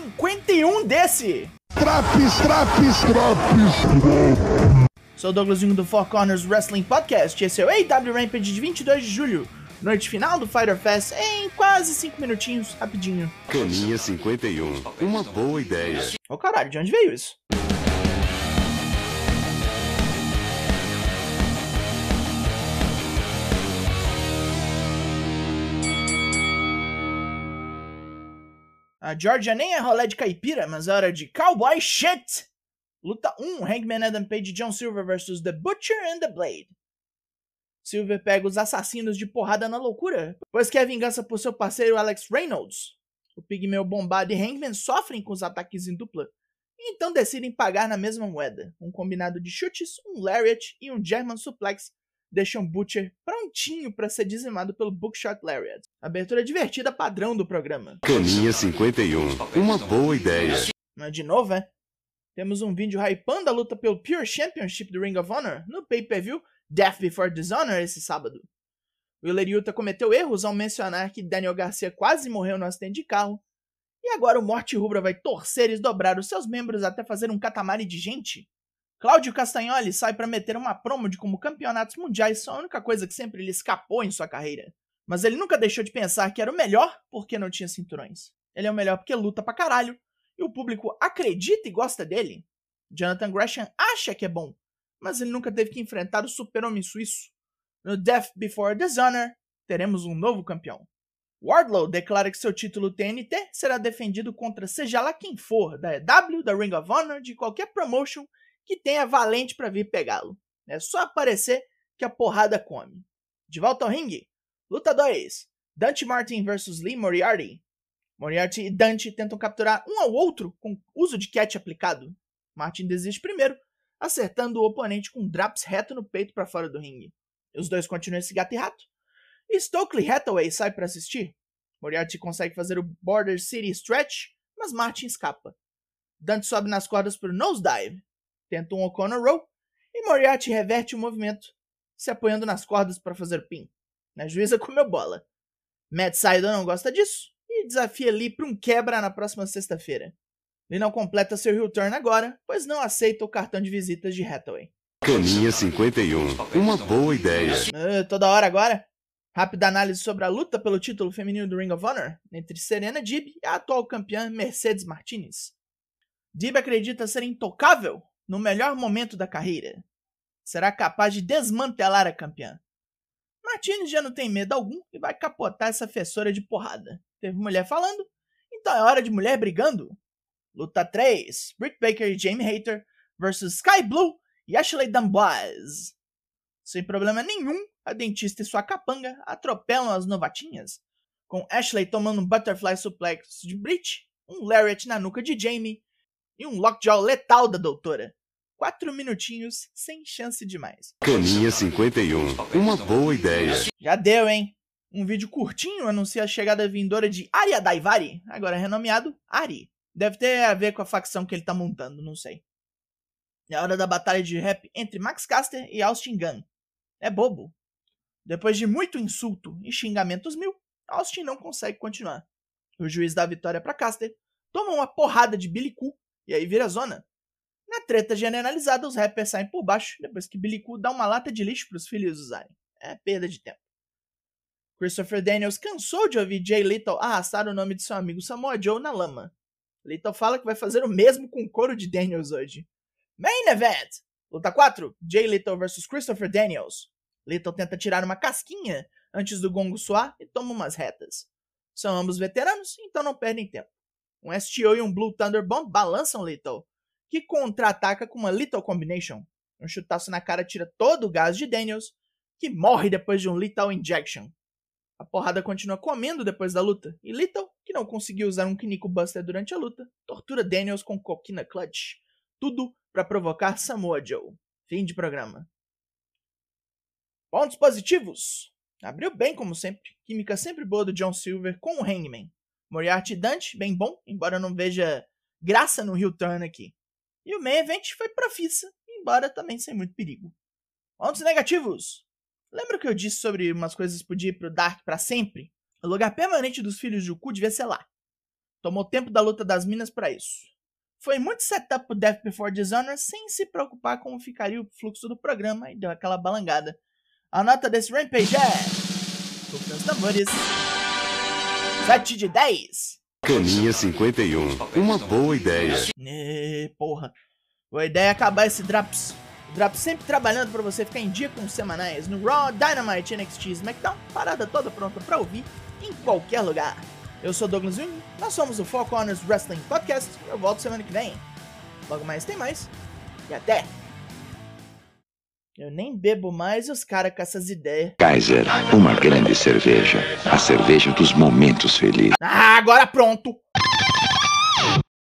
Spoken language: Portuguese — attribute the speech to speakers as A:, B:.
A: 51 desse!
B: Traps, traps, traps!
A: Sou o Douglas Jung do Four Corners Wrestling Podcast. Esse é o AW Rampage de 22 de julho. Noite final do Fighter Fest em quase 5 minutinhos, rapidinho.
C: Caninha 51. Uma boa ideia.
A: Ô caralho, de onde veio isso? A Georgia nem é rolé de caipira, mas é hora de Cowboy Shit! Luta 1, Hangman Adam Page e John Silver vs The Butcher and the Blade. Silver pega os assassinos de porrada na loucura, pois quer vingança por seu parceiro Alex Reynolds. O pigmeu bombado e Hangman sofrem com os ataques em dupla, e então decidem pagar na mesma moeda. Um combinado de chutes, um lariat e um German suplex deixam Butcher prontinho para ser dizimado pelo Bookshot Lariat. Abertura divertida padrão do programa.
C: Caninha 51. Uma boa ideia.
A: Mas de novo, é? Temos um vídeo hypando a luta pelo Pure Championship do Ring of Honor no pay-per-view Death Before Dishonor esse sábado. Willer Yuta cometeu erros ao mencionar que Daniel Garcia quase morreu no acidente de carro, e agora o Morte Rubra vai torcer e dobrar os seus membros até fazer um catamari de gente. Cláudio Castagnoli sai para meter uma promo de como campeonatos mundiais são a única coisa que sempre lhe escapou em sua carreira. Mas ele nunca deixou de pensar que era o melhor porque não tinha cinturões. Ele é o melhor porque luta pra caralho, e o público acredita e gosta dele. Jonathan Gresham acha que é bom, mas ele nunca teve que enfrentar o super-homem suíço. No Death Before Dishonor, teremos um novo campeão. Wardlow declara que seu título TNT será defendido contra seja lá quem for, da EW, da Ring of Honor, de qualquer promotion que tenha valente para vir pegá-lo. É só aparecer que a porrada come. De volta ao ringue, luta 2. Dante Martin vs Lee Moriarty. Moriarty e Dante tentam capturar um ao outro com uso de catch aplicado. Martin desiste primeiro, acertando o oponente com um draps reto no peito para fora do ringue. Os dois continuam esse gato e rato. Stokely Hathaway sai para assistir. Moriarty consegue fazer o Border City Stretch, mas Martin escapa. Dante sobe nas cordas para o Nosedive, tenta um O'Connor Row, e Moriarty reverte o movimento, se apoiando nas cordas para fazer pin. A juíza comeu bola. Matt Sydal não gosta disso e desafia Lee para um quebra na próxima sexta-feira. Lee não completa seu heel turn agora, pois não aceita o cartão de visitas de Hathaway.
C: Caninha 51. Uma boa ideia.
A: Uh, toda hora agora? Rápida análise sobre a luta pelo título feminino do Ring of Honor entre Serena Dib e a atual campeã Mercedes Martinez. Dib acredita ser intocável no melhor momento da carreira. Será capaz de desmantelar a campeã. Martinez já não tem medo algum e vai capotar essa fessora de porrada. Teve mulher falando, então é hora de mulher brigando. Luta 3: Britt Baker e Jamie Hayter versus Sky Blue e Ashley D'Amboise. Sem problema nenhum, a dentista e sua capanga atropelam as novatinhas, com Ashley tomando um butterfly suplex de Britt, um lariat na nuca de Jamie e um lockjaw letal da doutora. Quatro minutinhos sem chance de mais.
C: Caninha 51. Uma boa ideia.
A: Já deu, hein? Um vídeo curtinho anuncia a chegada vindoura de Arya Daivari, agora renomeado Ari. Deve ter a ver com a facção que ele tá montando, não sei. É hora da batalha de rap entre Max Caster e Austin Gunn. É bobo. Depois de muito insulto e xingamentos mil, Austin não consegue continuar. O juiz dá a vitória para Caster, toma uma porrada de Billy Koo e aí vira zona. Na treta generalizada, os rappers saem por baixo depois que Billy Koo dá uma lata de lixo para os filhos usarem. É perda de tempo. Christopher Daniels cansou de ouvir Jay Little arrastar o nome de seu amigo Samoa Joe na lama. Little fala que vai fazer o mesmo com o coro de Daniels hoje. Main Event! Luta 4: Jay Little vs Christopher Daniels. Little tenta tirar uma casquinha antes do gongo soar e toma umas retas. São ambos veteranos, então não perdem tempo. Um STO e um Blue Thunder Bomb balançam Little, que contra-ataca com uma Little Combination. Um chutaço na cara tira todo o gás de Daniels, que morre depois de um Lethal Injection. A porrada continua comendo depois da luta, e Little, que não conseguiu usar um Kiniko Buster durante a luta, tortura Daniels com Coquina Clutch. Tudo para provocar Samoa Joe. Fim de programa. Pontos positivos. Abriu bem, como sempre. Química sempre boa do John Silver com o Hangman. Moriarty Dante, bem bom, embora eu não veja graça no heel turn aqui. E o main event foi profissa, embora também sem muito perigo. Pontos negativos. Lembra que eu disse sobre umas coisas podia ir pro Dark para sempre? O lugar permanente dos filhos de Uku devia ser lá. Tomou tempo da luta das minas para isso. Foi muito setup pro Death Before Dishonor sem se preocupar como ficaria o fluxo do programa e deu aquela balangada. A nota desse Rampage é. Rufem os tambores. 7 de 10.
C: Caninha 51. Uma boa ideia.
A: Né, porra. Boa ideia é acabar esse Draps. Draps sempre trabalhando pra você ficar em dia com os semanais no Raw, Dynamite, NXT, SmackDown, parada toda pronta pra ouvir em qualquer lugar. Eu sou Douglas Jung, nós somos o Four Corners Wrestling Podcast. Eu volto semana que vem. Logo mais tem mais. E até! Eu nem bebo mais e os caras com essas ideias.
D: Kaiser, uma grande cerveja. A cerveja dos momentos felizes.
A: Ah, agora pronto!